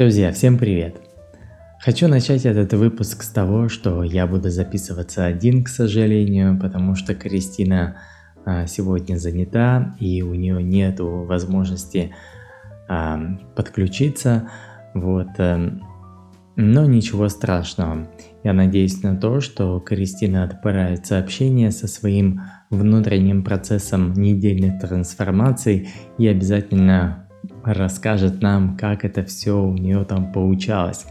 Друзья, всем привет! Хочу начать этот выпуск с того, что я буду записываться один, к сожалению, потому что Кристина а, сегодня занята и у нее нет возможности а, подключиться. Вот, а, но ничего страшного. Я надеюсь на то, что Кристина отправит сообщение со своим внутренним процессом недельной трансформации и обязательно расскажет нам, как это все у нее там получалось.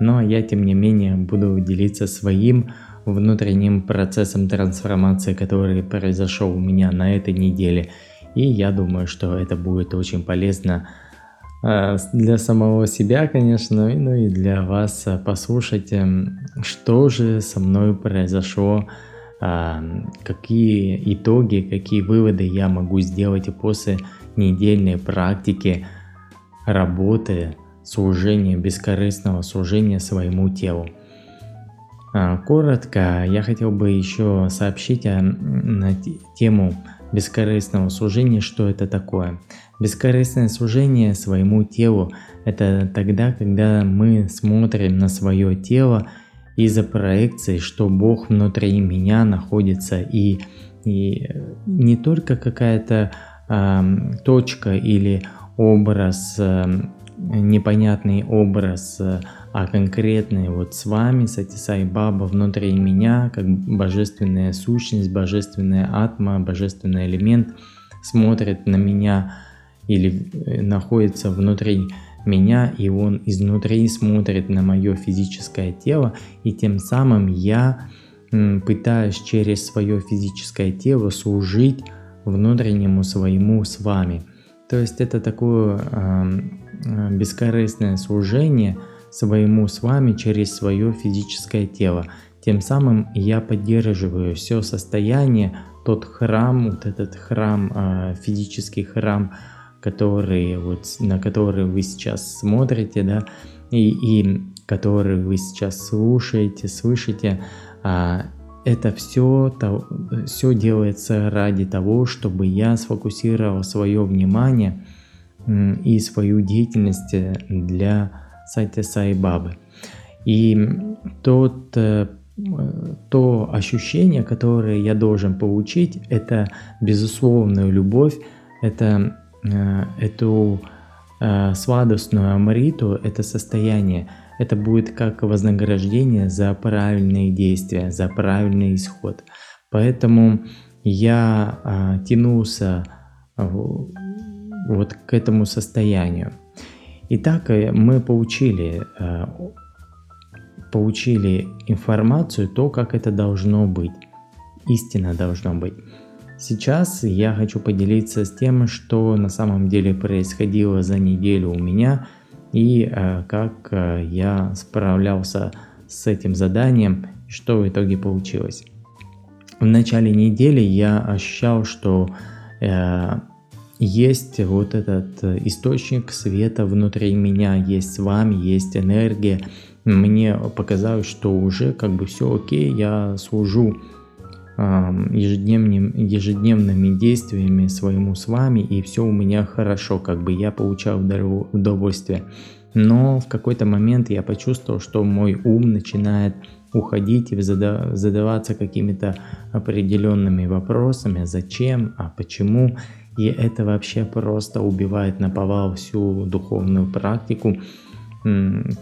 Но я, тем не менее, буду делиться своим внутренним процессом трансформации, который произошел у меня на этой неделе. И я думаю, что это будет очень полезно э, для самого себя, конечно, ну и для вас э, послушать, эм, что же со мной произошло, а, какие итоги, какие выводы я могу сделать после недельной практики работы, служения, бескорыстного служения своему телу. А, коротко, я хотел бы еще сообщить о, на тему бескорыстного служения, что это такое. Бескорыстное служение своему телу – это тогда, когда мы смотрим на свое тело из-за проекции, что Бог внутри меня находится и, и не только какая-то точка или образ, э, непонятный образ, э, а конкретный вот с вами, Сатисай Баба внутри меня, как божественная сущность, божественная атма, божественный элемент смотрит на меня или э, находится внутри меня, и он изнутри смотрит на мое физическое тело, и тем самым я пытаюсь через свое физическое тело служить внутреннему своему с вами. То есть это такое э, бескорыстное служение своему с вами через свое физическое тело. Тем самым я поддерживаю все состояние, тот храм, вот этот храм, э, физический храм, который вот на который вы сейчас смотрите, да, и, и который вы сейчас слушаете, слышите, а, это все, то, все делается ради того, чтобы я сфокусировал свое внимание и свою деятельность э, для сайта Сайбабы. И тот, э, то ощущение, которое я должен получить, это безусловную любовь, это э, эту свадостную амриту, это состояние, это будет как вознаграждение за правильные действия, за правильный исход. Поэтому я а, тянулся а, вот к этому состоянию. Итак, э, мы получили, а, получили информацию, то, как это должно быть. Истина должно быть. Сейчас я хочу поделиться с тем, что на самом деле происходило за неделю у меня – и э, как э, я справлялся с этим заданием и что в итоге получилось. В начале недели я ощущал, что э, есть вот этот источник света внутри меня, есть с вами, есть энергия. Мне показалось, что уже как бы все окей, я служу ежедневным, ежедневными действиями своему с вами, и все у меня хорошо, как бы я получал удовольствие. Но в какой-то момент я почувствовал, что мой ум начинает уходить и задаваться какими-то определенными вопросами, зачем, а почему. И это вообще просто убивает на повал всю духовную практику,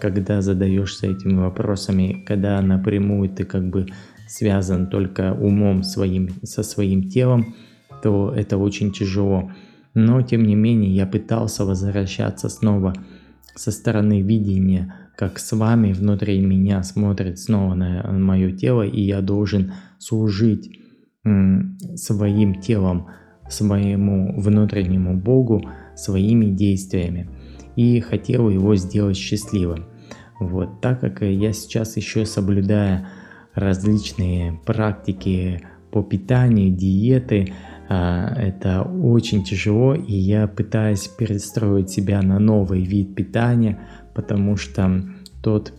когда задаешься этими вопросами, когда напрямую ты как бы связан только умом своим, со своим телом, то это очень тяжело. Но тем не менее я пытался возвращаться снова со стороны видения, как с вами внутри меня смотрит снова на мое тело, и я должен служить своим телом, своему внутреннему Богу, своими действиями. И хотел его сделать счастливым. Вот, так как я сейчас еще соблюдая различные практики по питанию, диеты. А, это очень тяжело, и я пытаюсь перестроить себя на новый вид питания, потому что тот,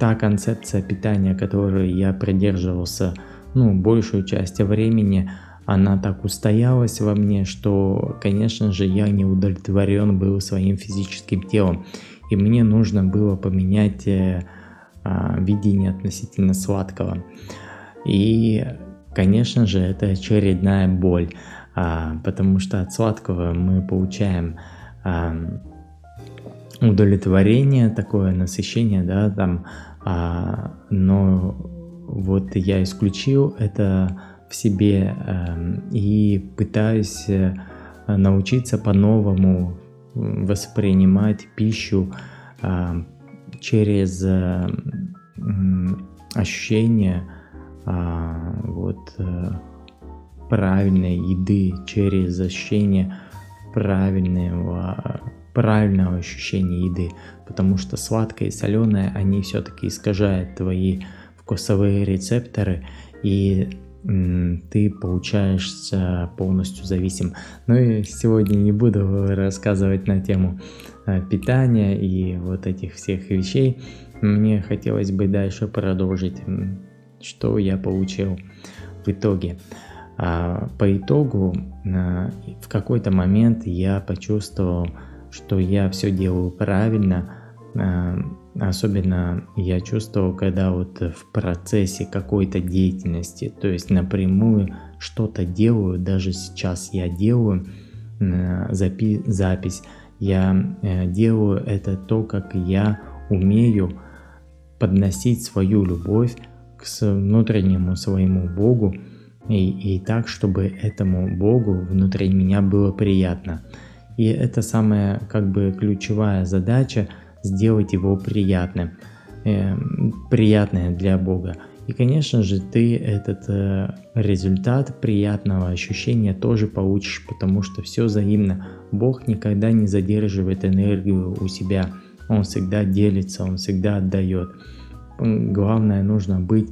та концепция питания, которой я придерживался ну, большую часть времени, она так устоялась во мне, что, конечно же, я не удовлетворен был своим физическим телом. И мне нужно было поменять э, видение относительно сладкого. И, конечно же, это очередная боль, а, потому что от сладкого мы получаем а, удовлетворение, такое насыщение, да, там, а, но вот я исключил это в себе и пытаюсь э, научиться по-новому воспринимать пищу через э, ощущение э, вот э, правильной еды, через ощущение правильного правильного ощущения еды, потому что сладкое и соленое, они все-таки искажают твои вкусовые рецепторы, и ты получаешься полностью зависим. Ну и сегодня не буду рассказывать на тему питания и вот этих всех вещей. Мне хотелось бы дальше продолжить, что я получил в итоге. А, по итогу э, в какой-то момент я почувствовал, что я все делаю правильно, э, Особенно я чувствовал, когда вот в процессе какой-то деятельности, то есть напрямую что-то делаю, даже сейчас я делаю э, запи- запись, я э, делаю это то, как я умею подносить свою любовь к внутреннему своему Богу и, и так, чтобы этому Богу внутри меня было приятно. И это самая как бы ключевая задача – сделать его приятным, э, приятное для Бога. И, конечно же, ты этот э, результат приятного ощущения тоже получишь, потому что все взаимно. Бог никогда не задерживает энергию у себя. Он всегда делится, он всегда отдает. Главное, нужно быть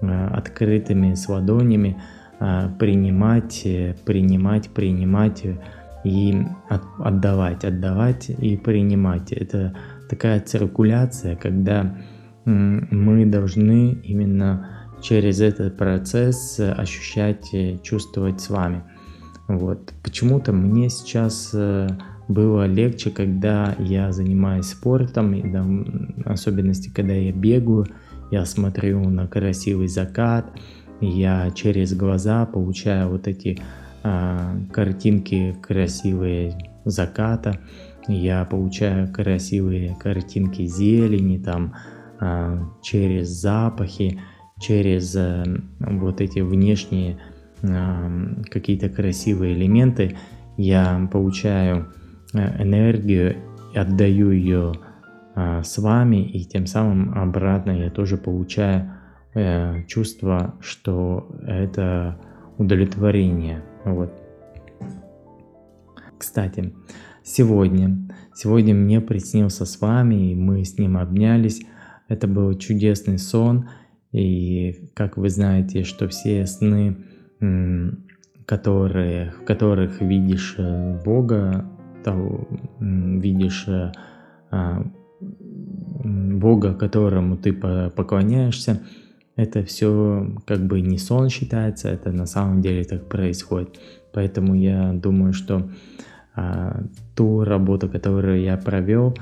э, открытыми с ладонями, э, принимать, э, принимать, принимать и от, отдавать, отдавать и принимать. Это такая циркуляция, когда мы должны именно через этот процесс ощущать, чувствовать с вами. Вот. Почему-то мне сейчас э, было легче, когда я занимаюсь спортом, и, да, особенности, когда я бегаю, я смотрю на красивый закат, я через глаза получаю вот эти а, картинки красивые заката, я получаю красивые картинки зелени там через запахи, через а, вот эти внешние а, какие-то красивые элементы. Я получаю а, энергию, отдаю ее а, с вами, и тем самым обратно я тоже получаю а, чувство, что это удовлетворение. Вот. Кстати, сегодня. Сегодня мне приснился с вами, и мы с ним обнялись. Это был чудесный сон, и как вы знаете, что все сны, которые, в которых видишь э, Бога, то, видишь э, а, Бога, которому ты поклоняешься, это все как бы не сон считается, это на самом деле так происходит. Поэтому я думаю, что а, ту работу, которую я провел,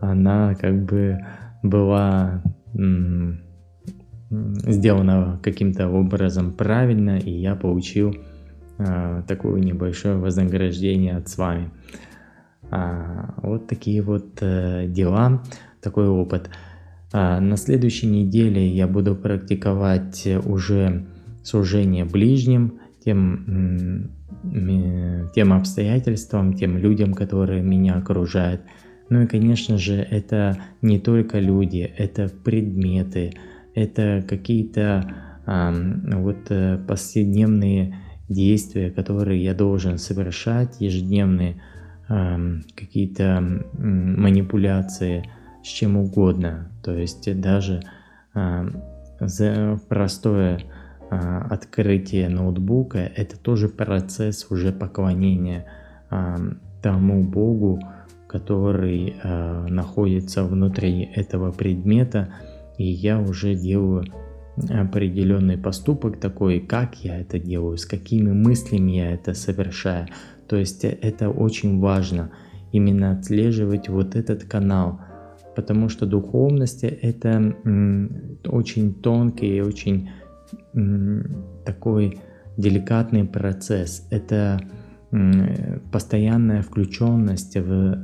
она как бы была сделана каким-то образом правильно, и я получил а, такое небольшое вознаграждение от с вами. А, вот такие вот э, дела, такой опыт. На следующей неделе я буду практиковать уже служение ближним, тем тем обстоятельствам, тем людям, которые меня окружают. Ну и, конечно же, это не только люди, это предметы, это какие-то э, вот э, повседневные действия, которые я должен совершать, ежедневные э, какие-то манипуляции с чем угодно. То есть даже э, за простое а, открытие ноутбука – это тоже процесс уже поклонения а, тому Богу, который а, находится внутри этого предмета, и я уже делаю определенный поступок такой, как я это делаю, с какими мыслями я это совершаю. То есть это очень важно, именно отслеживать вот этот канал, потому что духовность это очень тонкий и очень такой деликатный процесс. Это постоянная включенность в,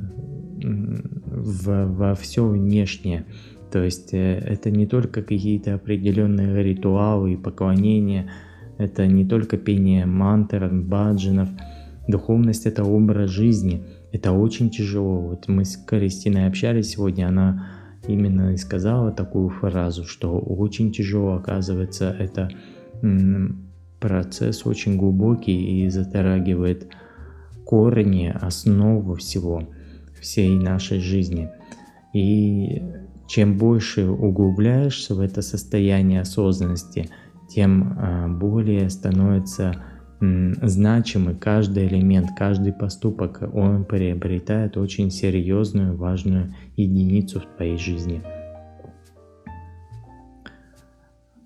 в, во все внешнее. То есть э, это не только какие-то определенные ритуалы и поклонения, это не только пение мантр, баджинов. Духовность это образ жизни. Это очень тяжело. Вот мы с Кристиной общались сегодня, она именно и сказала такую фразу, что очень тяжело оказывается это процесс очень глубокий и затрагивает корни, основу всего, всей нашей жизни. И чем больше углубляешься в это состояние осознанности, тем а, более становится значимый каждый элемент, каждый поступок, он приобретает очень серьезную, важную единицу в твоей жизни.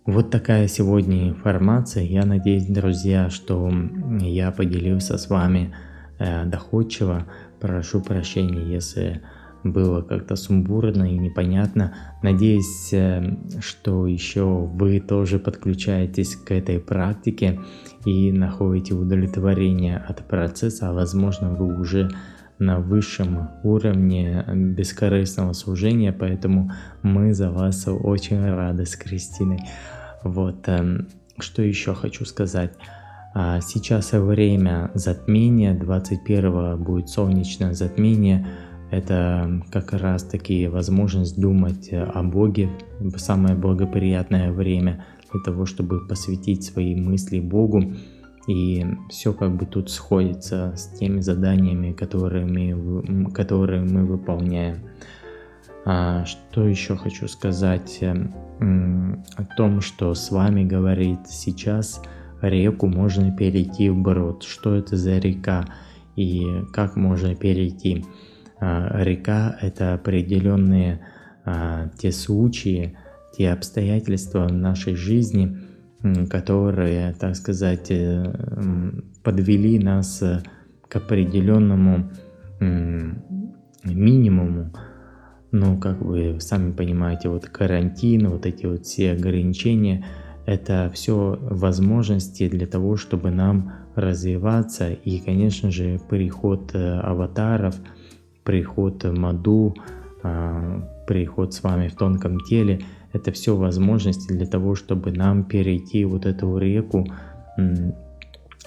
Вот такая сегодня информация. Я надеюсь, друзья, что я поделился с вами э, доходчиво. Прошу прощения, если было как-то сумбурно и непонятно. Надеюсь, э, что еще вы тоже подключаетесь к этой практике и находите удовлетворение от процесса, а возможно вы уже на высшем уровне бескорыстного служения, поэтому мы за вас очень рады с Кристиной. Вот, эм, что еще хочу сказать. А, сейчас время затмения, 21 будет солнечное затмение. Это как раз таки возможность думать о Боге, самое благоприятное время для того, чтобы посвятить свои мысли Богу. И все как бы тут сходится с теми заданиями, которые мы, которые мы выполняем. А, что еще хочу сказать эм, о том, что с вами говорит сейчас реку можно перейти в брод. Что это за река и как можно перейти? А, река это определенные а, те случаи, те обстоятельства в нашей жизни, которые, так сказать, э, подвели нас к определенному минимуму, ну, как вы сами понимаете, вот карантин, вот эти вот все ограничения, это все возможности для того, чтобы нам развиваться. И, конечно же, приход э, аватаров, приход Маду, а, приход с вами в тонком теле, это все возможности для того, чтобы нам перейти вот эту реку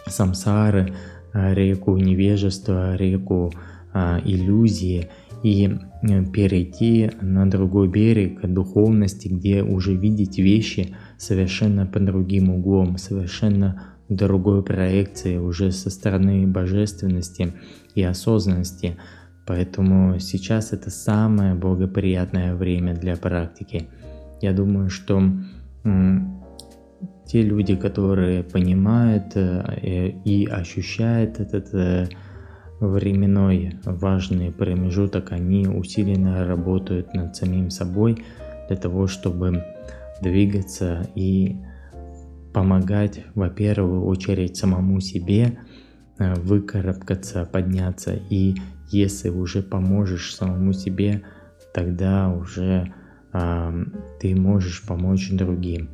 самсары, а, реку невежества, реку а, иллюзии – и э, перейти на другой берег духовности, где уже видеть вещи совершенно по другим углом, совершенно другой проекции уже со стороны божественности и осознанности. Поэтому сейчас это самое благоприятное время для практики. Я думаю, что те люди, которые понимают э, и ощущают этот э, временной важный промежуток, они усиленно работают над самим собой для того, чтобы двигаться и помогать, во первую очередь, самому себе э, выкарабкаться, подняться. И если уже поможешь самому себе, тогда уже э, ты можешь помочь другим.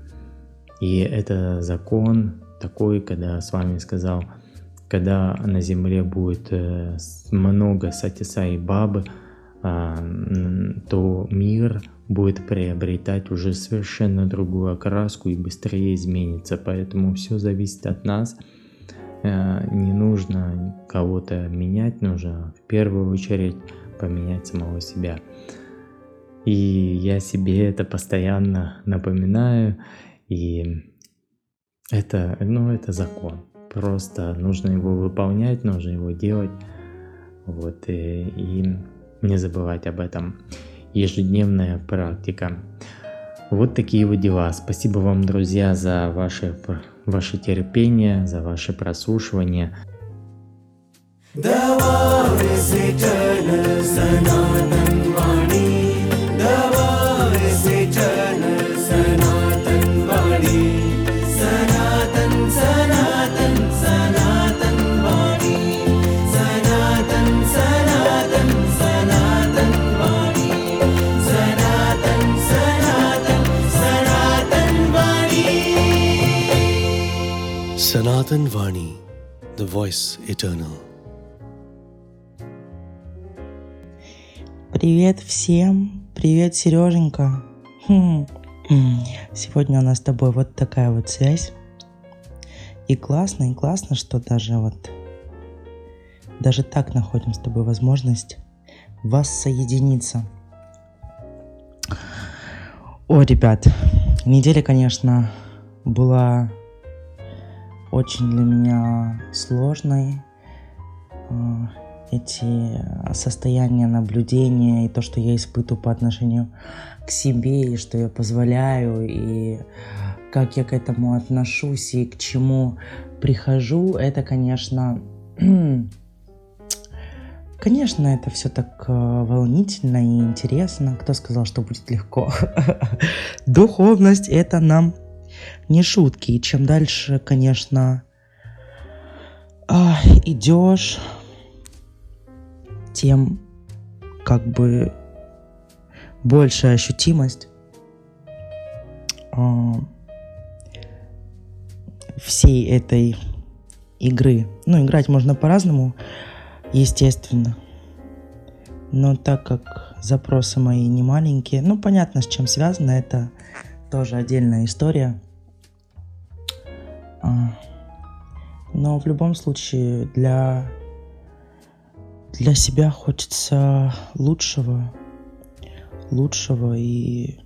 И это закон такой, когда с вами сказал – когда на земле будет э, много сатиса и бабы, а, то мир будет приобретать уже совершенно другую окраску и быстрее изменится. Поэтому все зависит от нас. Э, не нужно кого-то менять, нужно в первую очередь поменять самого себя. И я себе это постоянно напоминаю, и это, ну, это закон. Просто нужно его выполнять, нужно его делать. Вот, и, и не забывать об этом. Ежедневная практика. Вот такие вот дела. Спасибо вам, друзья, за ваше, ваше терпение, за ваше прослушивание. The war is eternal, Sanatan Vani. Sanatan Vani, the voice eternal. Привет всем! Привет, Сереженька! Хм. Сегодня у нас с тобой вот такая вот связь. И классно, и классно, что даже вот даже так находим с тобой возможность воссоединиться. О, ребят, неделя, конечно, была очень для меня сложной. А, эти состояния наблюдения и то, что я испытываю по отношению к себе, и что я позволяю, и как я к этому отношусь, и к чему прихожу, это, конечно, Конечно, это все так э, волнительно и интересно. Кто сказал, что будет легко? Духовность это нам не шутки. И чем дальше, конечно, а, идешь, тем как бы большая ощутимость а, всей этой игры. Ну, играть можно по-разному, естественно. Но так как запросы мои не маленькие, ну, понятно, с чем связано, это тоже отдельная история. А, но в любом случае для, для себя хочется лучшего, лучшего и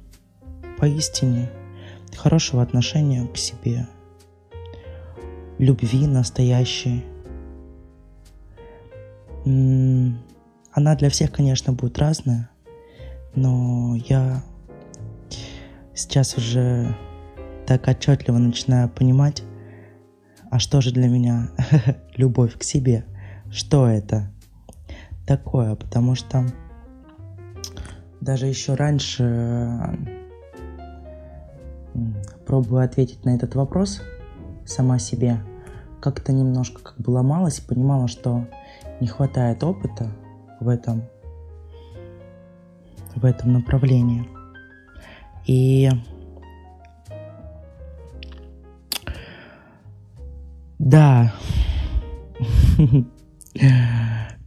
поистине хорошего отношения к себе, любви настоящей. Она для всех, конечно, будет разная, но я сейчас уже так отчетливо начинаю понимать, а что же для меня любовь к себе? Что это такое? Потому что даже еще раньше пробую ответить на этот вопрос сама себе. Как-то немножко как бы ломалась понимала, что не хватает опыта в этом, в этом направлении. И Да.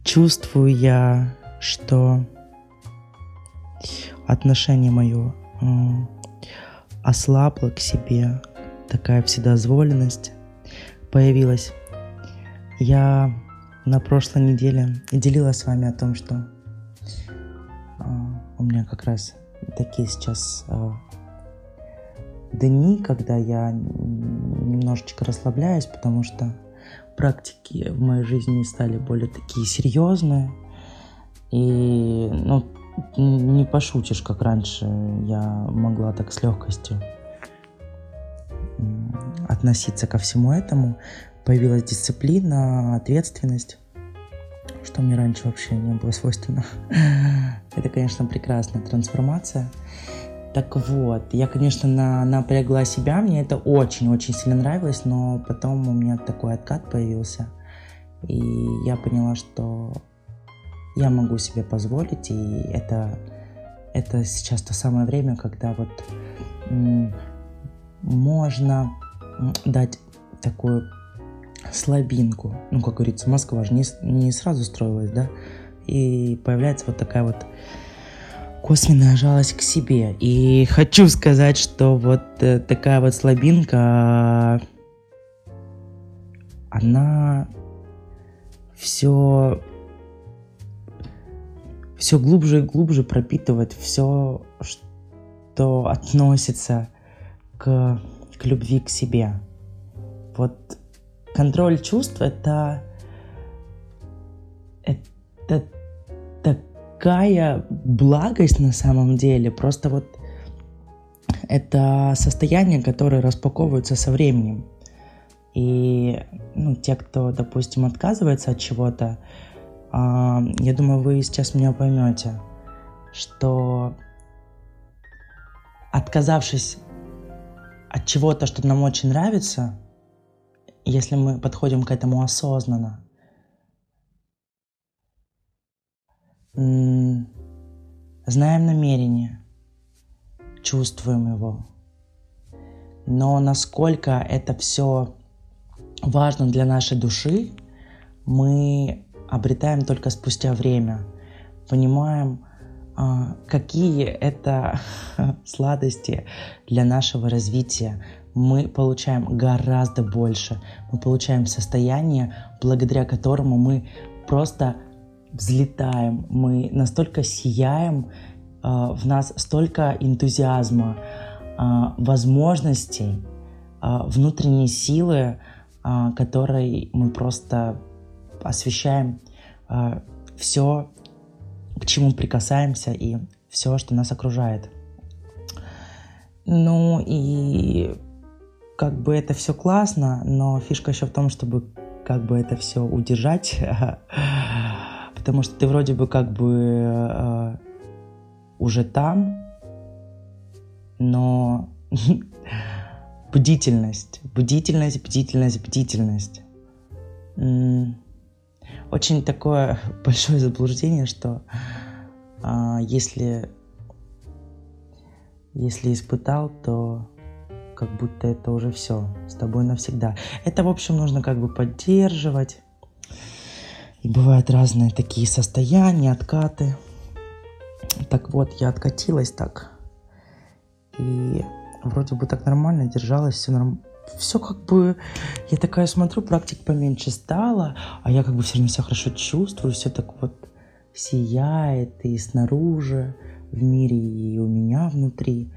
Чувствую я, что отношение мое ослабло к себе, такая вседозволенность появилась. Я на прошлой неделе делилась с вами о том, что у меня как раз такие сейчас а, дни, когда я немножечко расслабляюсь, потому что практики в моей жизни стали более такие серьезные. И, ну, не пошутишь, как раньше я могла так с легкостью относиться ко всему этому. Появилась дисциплина, ответственность, что мне раньше вообще не было свойственно. Это, конечно, прекрасная трансформация. Так вот, я, конечно, на, напрягла себя, мне это очень-очень сильно нравилось, но потом у меня такой откат появился, и я поняла, что я могу себе позволить, и это, это сейчас то самое время, когда вот можно дать такую слабинку. Ну, как говорится, Москва же не, не сразу строилась, да, и появляется вот такая вот косвенная жалость к себе. И хочу сказать, что вот э, такая вот слабинка, она все все глубже и глубже пропитывает все, что относится к, к любви к себе. Вот контроль чувств это это такая благость на самом деле. Просто вот это состояние, которое распаковывается со временем. И ну, те, кто, допустим, отказывается от чего-то, э, я думаю, вы сейчас меня поймете, что отказавшись от чего-то, что нам очень нравится, если мы подходим к этому осознанно, знаем намерение, чувствуем его. Но насколько это все важным для нашей души, мы обретаем только спустя время. Понимаем, а, какие это сладости для нашего развития. Мы получаем гораздо больше. Мы получаем состояние, благодаря которому мы просто взлетаем, мы настолько сияем, а, в нас столько энтузиазма, а, возможностей, внутренней силы, которой мы просто освещаем все к чему прикасаемся и все, что нас окружает. Ну и как бы это все классно, но фишка еще в том, чтобы как бы это все удержать, потому что ты вроде бы как бы э, уже там, но бдительность, бдительность, бдительность, бдительность. Очень такое большое заблуждение, что а, если, если испытал, то как будто это уже все с тобой навсегда. Это, в общем, нужно как бы поддерживать. И бывают разные такие состояния, откаты. Так вот, я откатилась так. И вроде бы так нормально держалась, все нормально все как бы, я такая смотрю, практик поменьше стало, а я как бы все равно себя хорошо чувствую, все так вот сияет и снаружи в мире, и у меня внутри.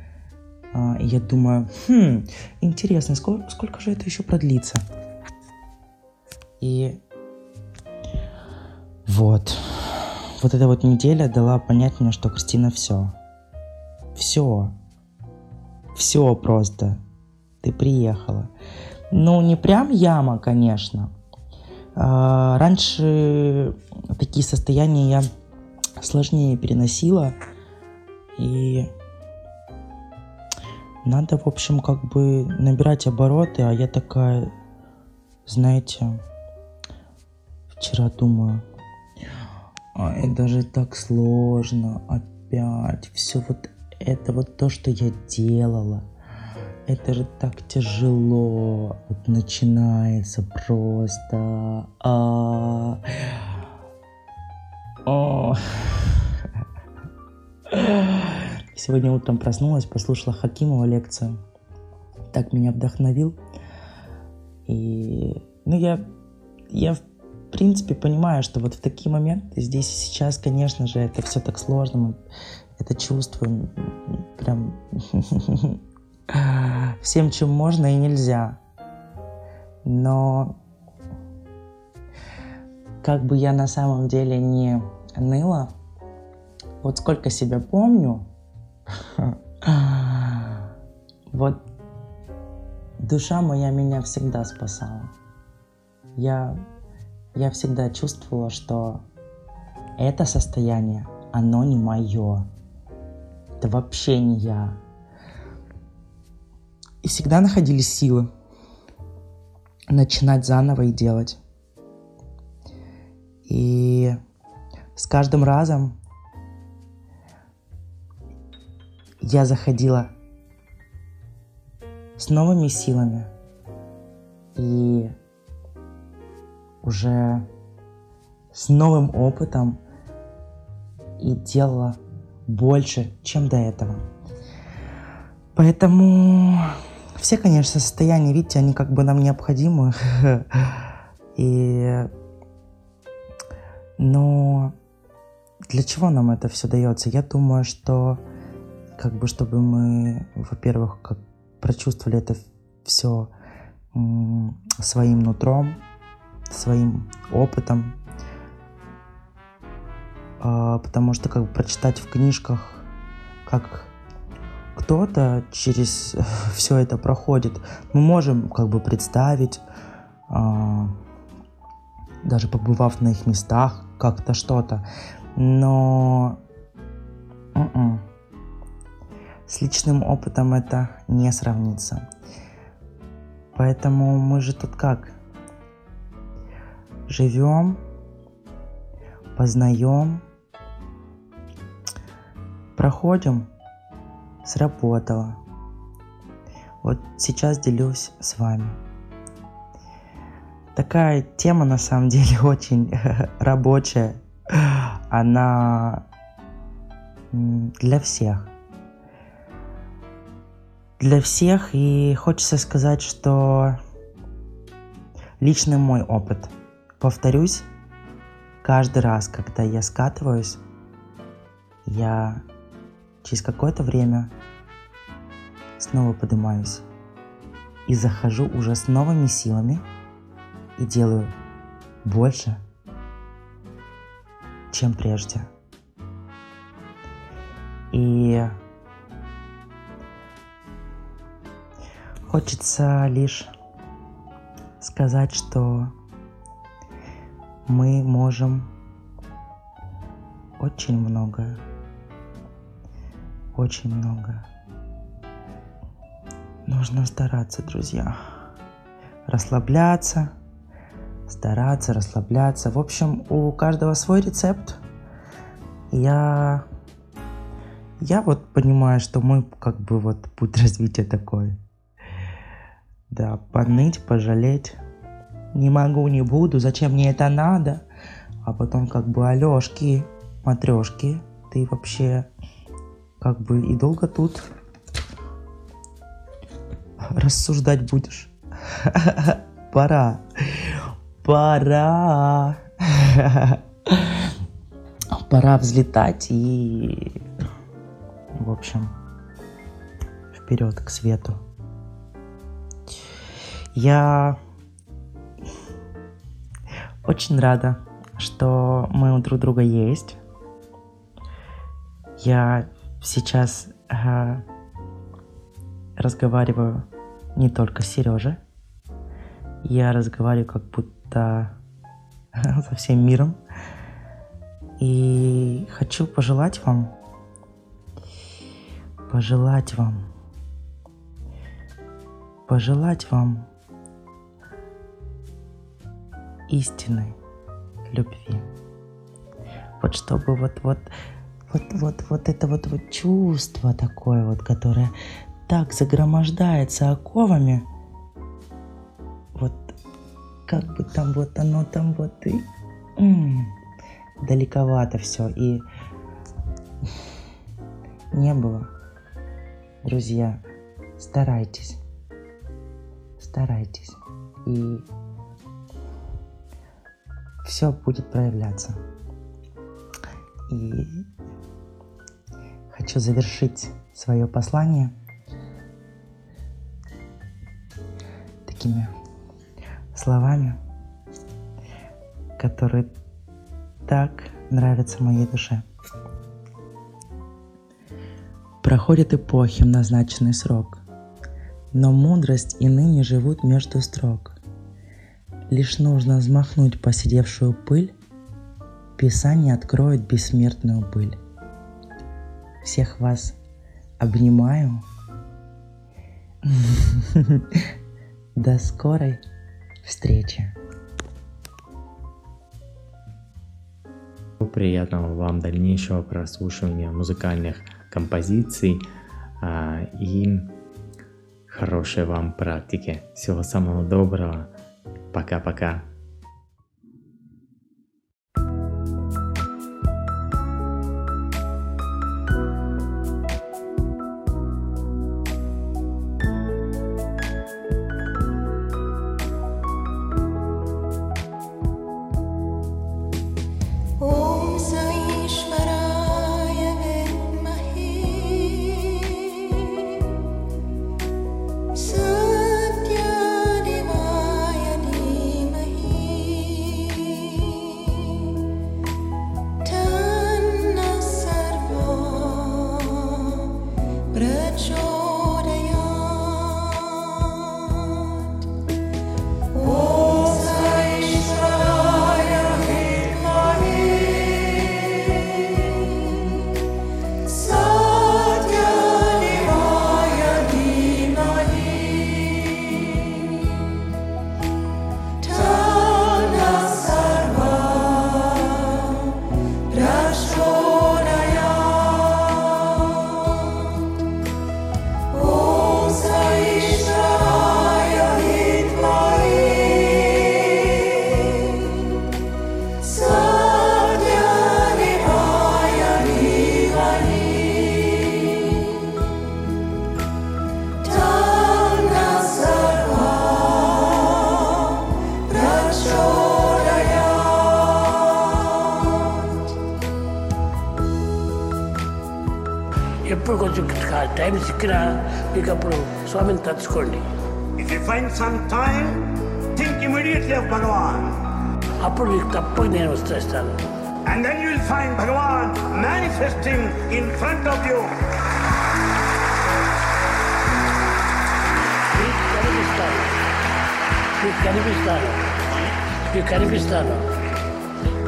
А, и я думаю, хм, интересно, сколько, сколько же это еще продлится? И вот, вот эта вот неделя дала понять мне, что Кристина все. Все. Все просто ты приехала. Ну, не прям яма, конечно. А, раньше такие состояния я сложнее переносила. И надо, в общем, как бы набирать обороты, а я такая, знаете, вчера думаю, а это же так сложно опять, все вот это вот то, что я делала, это же так тяжело. Вот начинается просто. А... О. Сегодня утром проснулась, послушала Хакимова лекцию. Так меня вдохновил. И, ну, я, я в принципе понимаю, что вот в такие моменты здесь и сейчас, конечно же, это все так сложно. Мы это чувствуем прям всем, чем можно и нельзя. Но как бы я на самом деле не ныла, вот сколько себя помню, вот душа моя меня всегда спасала. Я, я всегда чувствовала, что это состояние, оно не мое. Это вообще не я. И всегда находились силы начинать заново и делать. И с каждым разом я заходила с новыми силами и уже с новым опытом и делала больше, чем до этого. Поэтому все, конечно, состояния, видите, они как бы нам необходимы. И... Но для чего нам это все дается? Я думаю, что как бы чтобы мы, во-первых, как прочувствовали это все своим нутром, своим опытом, а, потому что как бы прочитать в книжках, как кто-то через все это проходит. Мы можем как бы представить, э, даже побывав на их местах, как-то что-то. Но м-м, с личным опытом это не сравнится. Поэтому мы же тут как? Живем, познаем, проходим – сработало. Вот сейчас делюсь с вами. такая тема на самом деле очень рабочая. Она для всех. Для всех. И хочется сказать, что личный мой опыт. Повторюсь, каждый раз, когда я скатываюсь, я через какое-то время снова поднимаюсь и захожу уже с новыми силами и делаю больше, чем прежде. И хочется лишь сказать, что мы можем очень многое очень много. Нужно стараться, друзья. Расслабляться, стараться, расслабляться. В общем, у каждого свой рецепт. Я... Я вот понимаю, что мой как бы вот путь развития такой. Да, поныть, пожалеть. Не могу, не буду, зачем мне это надо? А потом как бы Алёшки, матрешки, ты вообще как бы и долго тут рассуждать будешь. Пора. Пора. Пора взлетать и, в общем, вперед к свету. Я очень рада, что мы у друг друга есть. Я сейчас э, разговариваю не только с Сережей, я разговариваю как будто со всем миром. И хочу пожелать вам, пожелать вам, пожелать вам истинной любви. Вот чтобы вот, вот вот, вот, вот это вот, вот чувство такое вот, которое так загромождается оковами, вот как бы там вот оно там вот и м-м, далековато все и не было. Друзья, старайтесь, старайтесь и все будет проявляться. И хочу завершить свое послание такими словами, которые так нравятся моей душе. Проходят эпохи в назначенный срок, но мудрость и ныне живут между строк. Лишь нужно взмахнуть посидевшую пыль, Писание откроет бессмертную пыль. Всех вас обнимаю. До скорой встречи. Приятного вам дальнейшего прослушивания музыкальных композиций а, и хорошей вам практики. Всего самого доброго. Пока-пока. అప్పుడు కొంచెం టైం సిక్కినా మీకు అప్పుడు స్వామిని తచ్చుకోండి అప్పుడు మీకు తప్పక నేను వస్తాను and then you find Bhagwan manifesting in front of you కనిపిస్తాను. మీకు కనిపిస్తాను. మీకు కనిపిస్తాను.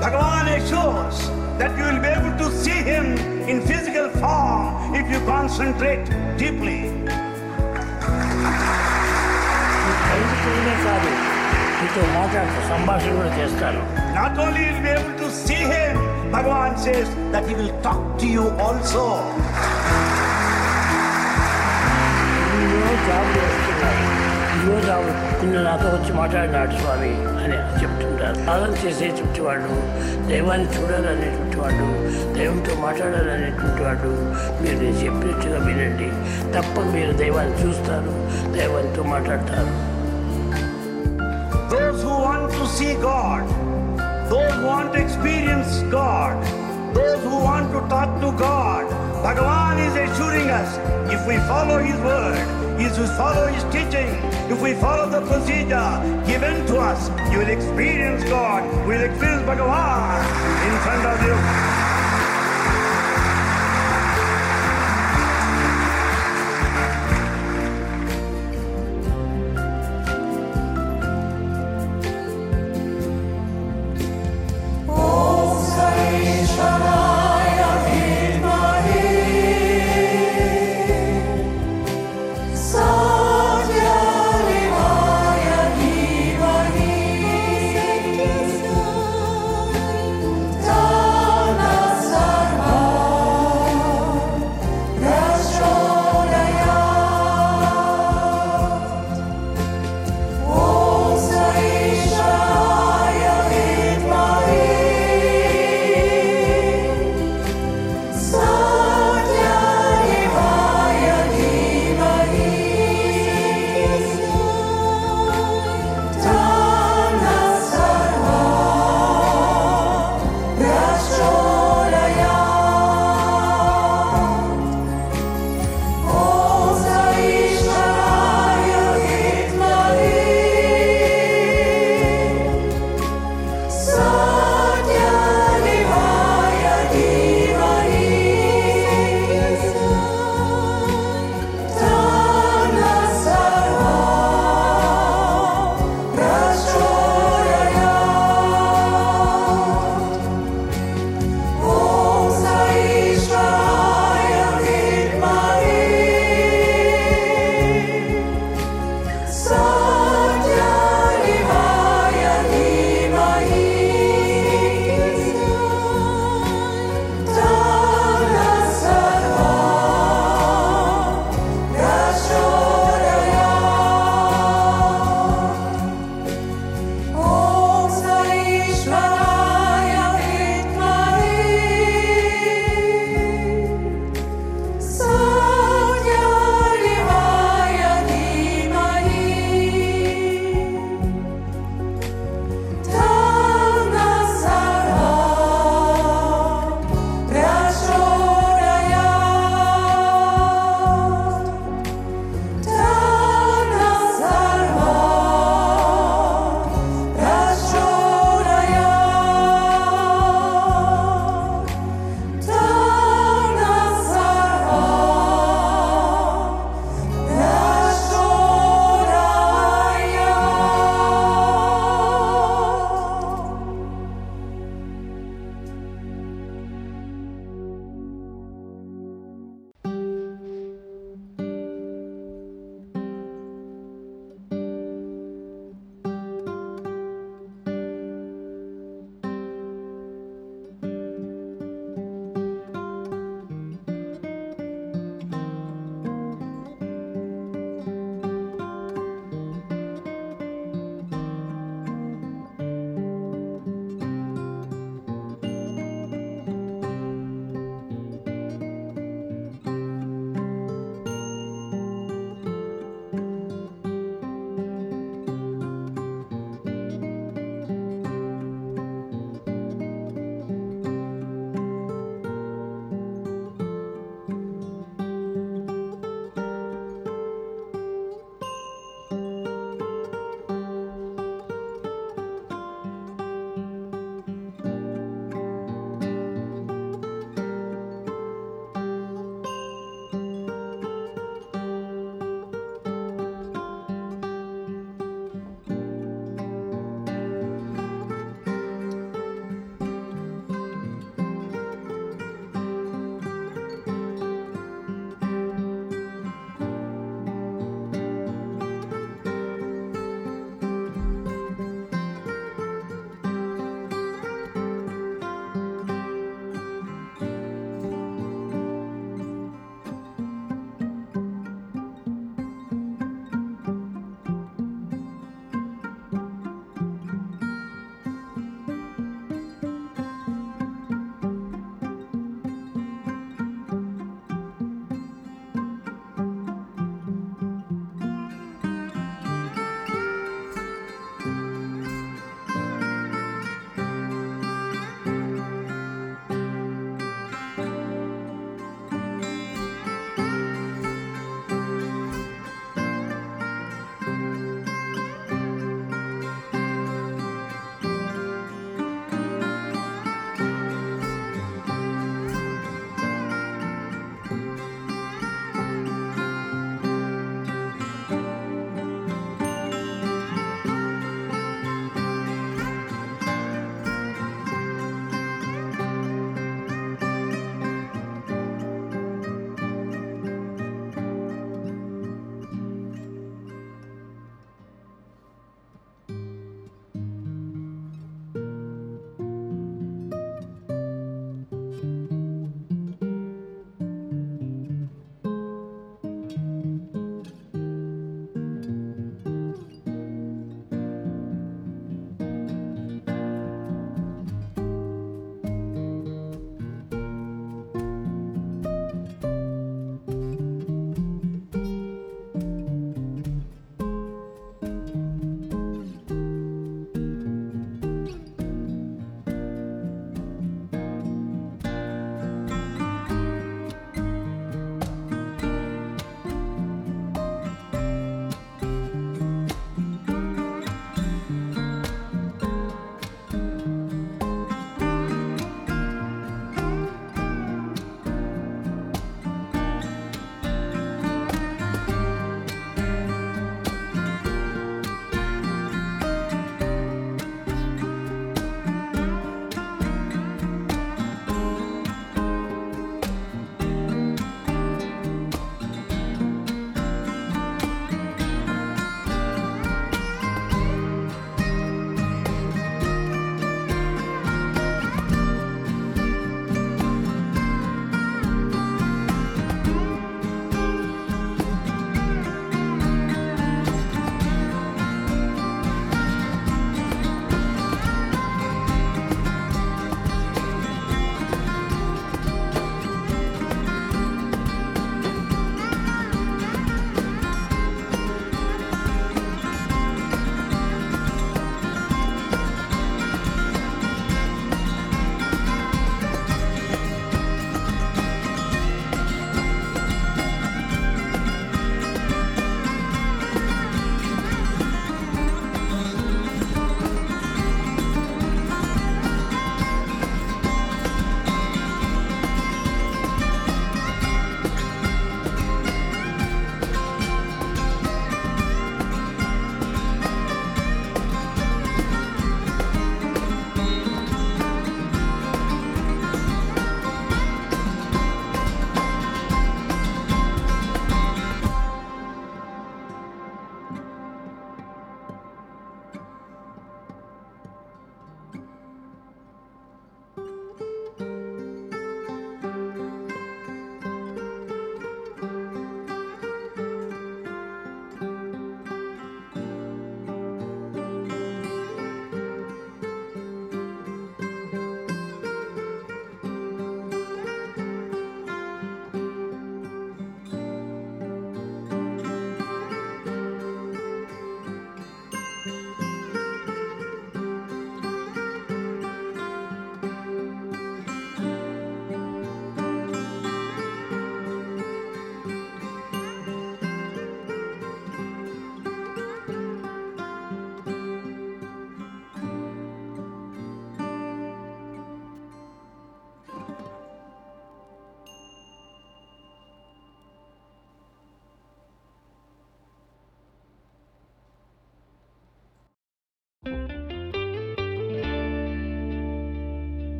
భగవాన్ shows that you will be able to see him in physical form if you concentrate deeply. మీకు కనిపించడమే కాదు మీతో మాట్లాడుతూ సంభాషణ కూడా చేస్తాను Not only you will be able to see him, Bhagavan says that he will talk to you also. ఎన్నో జాబులు వస్తున్నాయి ఎన్నో జాబులు నిన్న నాతో వచ్చి మాట్లాడినాడు స్వామి అని చెప్తుంటారు సాధన చేసేటువంటి వాడు దైవాన్ని చూడాలనేటువంటి వాడు దైవంతో మాట్లాడాలనేటువంటి వాడు మీరు నేను చెప్పినట్టుగా వినండి తప్ప మీరు దైవాన్ని చూస్తారు దైవంతో మాట్లాడతారు Those who want to see God, those who want to experience God, those who want to talk to God, Bhagavan is assuring us if we follow His word, if we follow His teaching, if we follow the procedure given to us, you will experience God, you will experience Bhagavan in front of you.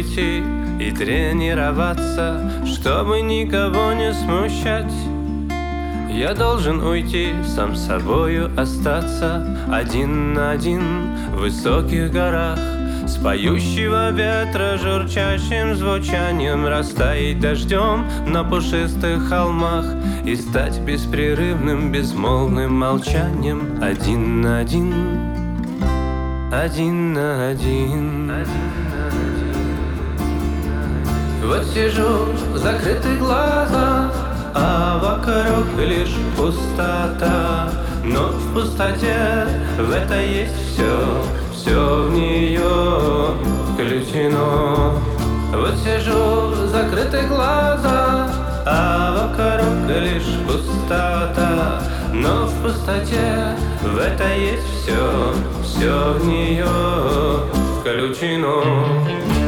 Уйти и тренироваться Чтобы никого не смущать. Я должен уйти, сам собою остаться Один на один в высоких горах С поющего ветра журчащим звучанием Растаять дождем на пушистых холмах И стать беспрерывным безмолвным молчанием Один на один, один на один, Вот сижу, закрытые глаза а вокруг лишь пустота. Но в пустоте в это есть все Все в нее включено Вот сижу, закрыты глаза А вокруг лишь пустота. Но в пустоте в это есть все Все в нее включено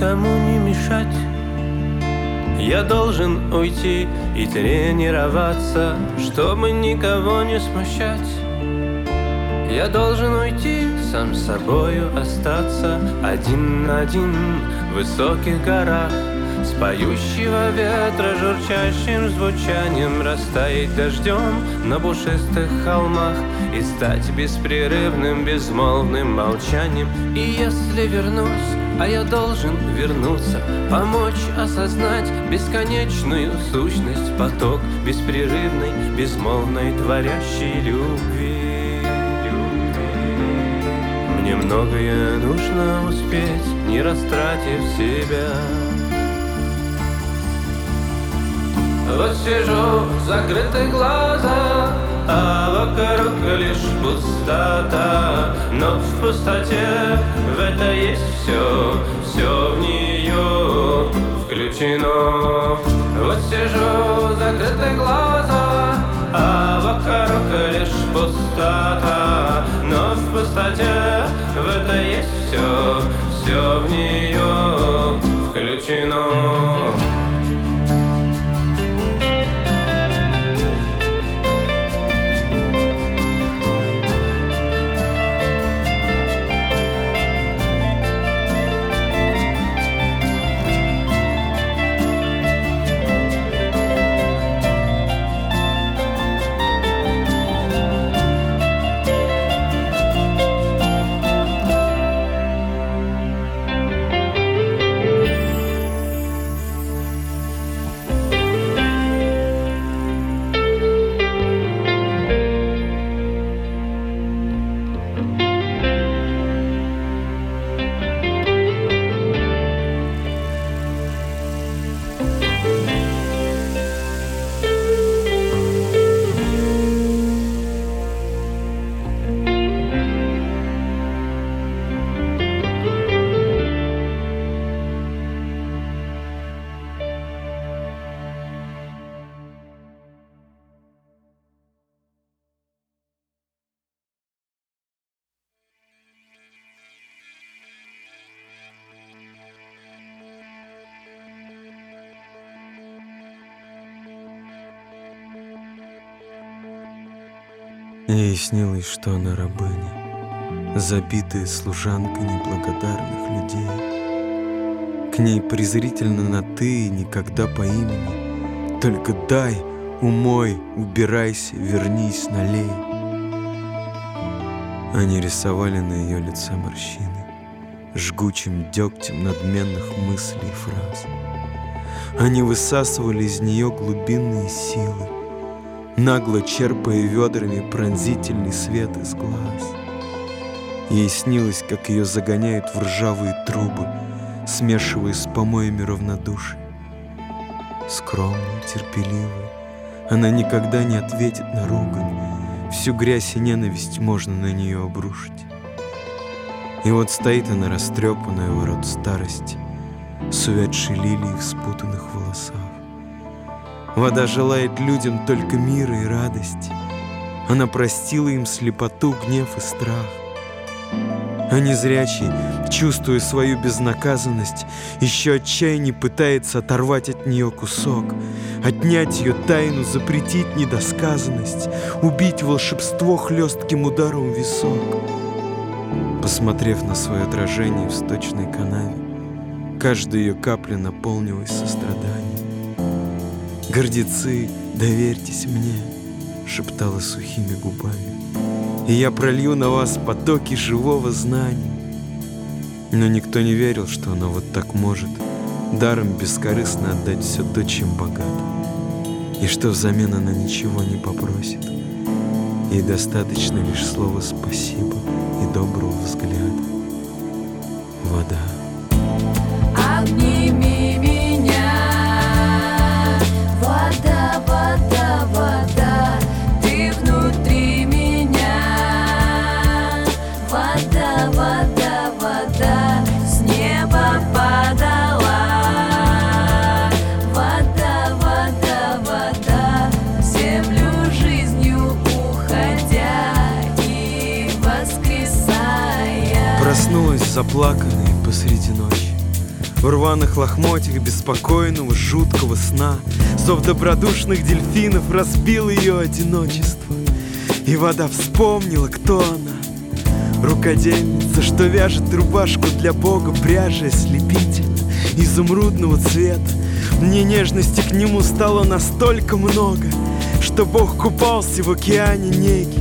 никому не мешать. Я должен уйти и тренироваться Чтобы никого не смущать. Я должен уйти, сам собою остаться Один на один в высоких горах С поющего ветра журчащим звучанием Растаять дождем на пушистых холмах И стать беспрерывным безмолвным молчанием. И если вернусь а я должен вернуться, помочь осознать бесконечную сущность, поток беспрерывной, безмолвной, творящей любви. Мне многое нужно успеть, не растратив себя. Вот сижу, закрыты глаза, а вокруг лишь пустота Но в пустоте в это есть все, все в нее включено. Вот сижу, закрыты глаза, а вокруг лишь пустота Но в пустоте в это есть все, все в нее включено Ей снилось, что она рабыня, забитая служанка неблагодарных людей. К ней презрительно на «ты» никогда по имени. Только дай, умой, убирайся, вернись, налей. Они рисовали на ее лице морщины, Жгучим дегтем надменных мыслей и фраз. Они высасывали из нее глубинные силы, нагло черпая ведрами пронзительный свет из глаз. Ей снилось, как ее загоняют в ржавые трубы, смешивая с помоями равнодушие. Скромная, терпеливая, она никогда не ответит на ругань, всю грязь и ненависть можно на нее обрушить. И вот стоит она растрепанная в рот старости, С увядшей лилией в спутанных волосах. Вода желает людям только мира и радости. Она простила им слепоту, гнев и страх. А незрячий, чувствуя свою безнаказанность, еще отчаяние пытается оторвать от нее кусок, отнять ее тайну, запретить недосказанность, убить волшебство хлестким ударом в висок. Посмотрев на свое отражение в сточной канаве, каждая ее капля наполнилась состраданием. «Гордецы, доверьтесь мне!» — шептала сухими губами и я пролью на вас потоки живого знания. Но никто не верил, что она вот так может даром бескорыстно отдать все то, чем богат, и что взамен она ничего не попросит. Ей достаточно лишь слова «спасибо» и доброго взгляда. Вода. Вода, вода, вода, ты внутри меня, вода, вода, вода, с неба падала, вода, вода, вода, землю жизнью уходя и воскресая. Проснулась заплаканной посреди ночи. В рваных лохмотьях беспокойного, жуткого сна Зов добродушных дельфинов разбил ее одиночество. И вода вспомнила, кто она. Рукодельница, что вяжет рубашку для бога Пряжи ослепительно, изумрудного цвета. Мне нежности к нему стало настолько много Что бог купался в океане неги.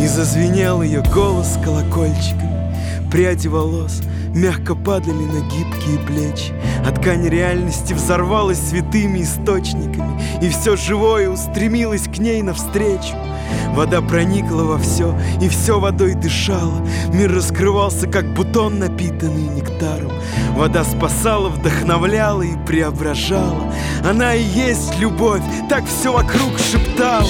И зазвенел ее голос колокольчиками Пряди волос мягко падали на гибкие плечи А ткань реальности взорвалась святыми источниками И все живое устремилось к ней навстречу. Вода проникла во все, и все водой дышало. Мир раскрывался, как бутон, напитанный нектаром. Вода спасала, вдохновляла и преображала. Она и есть любовь, так все вокруг шептала